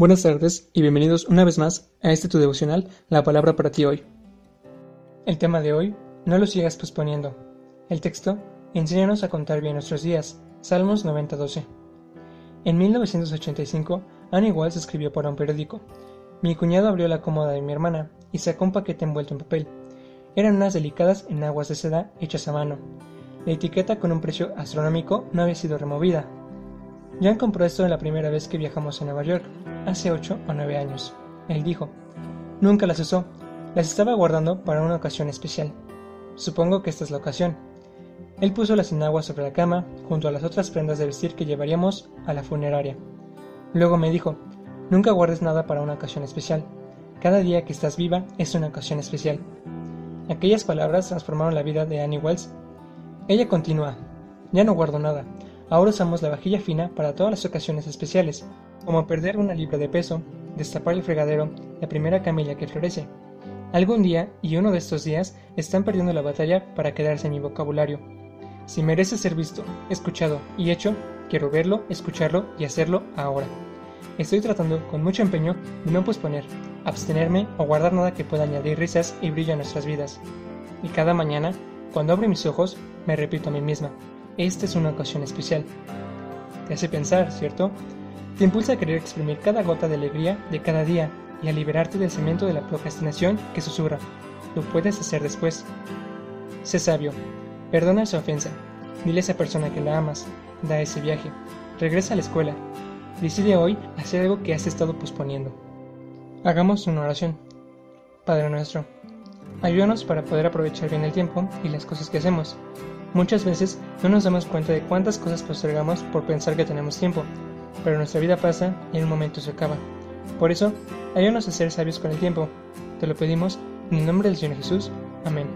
Buenas tardes y bienvenidos una vez más a este tu devocional, La Palabra para ti hoy. El tema de hoy, no lo sigas posponiendo. El texto, enséñanos a contar bien nuestros días, Salmos 90:12. En 1985, Annie Walls escribió para un periódico. Mi cuñado abrió la cómoda de mi hermana y sacó un paquete envuelto en papel. Eran unas delicadas enaguas de seda hechas a mano. La etiqueta con un precio astronómico no había sido removida. Jan compró esto en la primera vez que viajamos a Nueva York, hace ocho o nueve años. Él dijo, nunca las usó, las estaba guardando para una ocasión especial. Supongo que esta es la ocasión. Él puso las enaguas sobre la cama, junto a las otras prendas de vestir que llevaríamos a la funeraria. Luego me dijo, nunca guardes nada para una ocasión especial. Cada día que estás viva es una ocasión especial. Aquellas palabras transformaron la vida de Annie Wells. Ella continúa, ya no guardo nada, ahora usamos la vajilla fina para todas las ocasiones especiales, como perder una libra de peso, destapar el fregadero, la primera camilla que florece. Algún día, y uno de estos días, están perdiendo la batalla para quedarse en mi vocabulario. Si merece ser visto, escuchado y hecho, quiero verlo, escucharlo y hacerlo ahora. Estoy tratando con mucho empeño de no posponer, abstenerme o guardar nada que pueda añadir risas y brillo a nuestras vidas. Y cada mañana, cuando abro mis ojos, me repito a mí misma, esta es una ocasión especial. Te hace pensar, ¿cierto? Te impulsa a querer exprimir cada gota de alegría de cada día y a liberarte del cemento de la procrastinación que susurra. Lo puedes hacer después. Sé sabio. Perdona esa ofensa. Dile a esa persona que la amas. Da ese viaje. Regresa a la escuela. Decide hoy hacer algo que has estado posponiendo. Hagamos una oración. Padre nuestro, ayúdanos para poder aprovechar bien el tiempo y las cosas que hacemos. Muchas veces no nos damos cuenta de cuántas cosas postergamos por pensar que tenemos tiempo pero nuestra vida pasa y en un momento se acaba. Por eso, ayúdanos a ser sabios con el tiempo. Te lo pedimos en el nombre del Señor Jesús. Amén.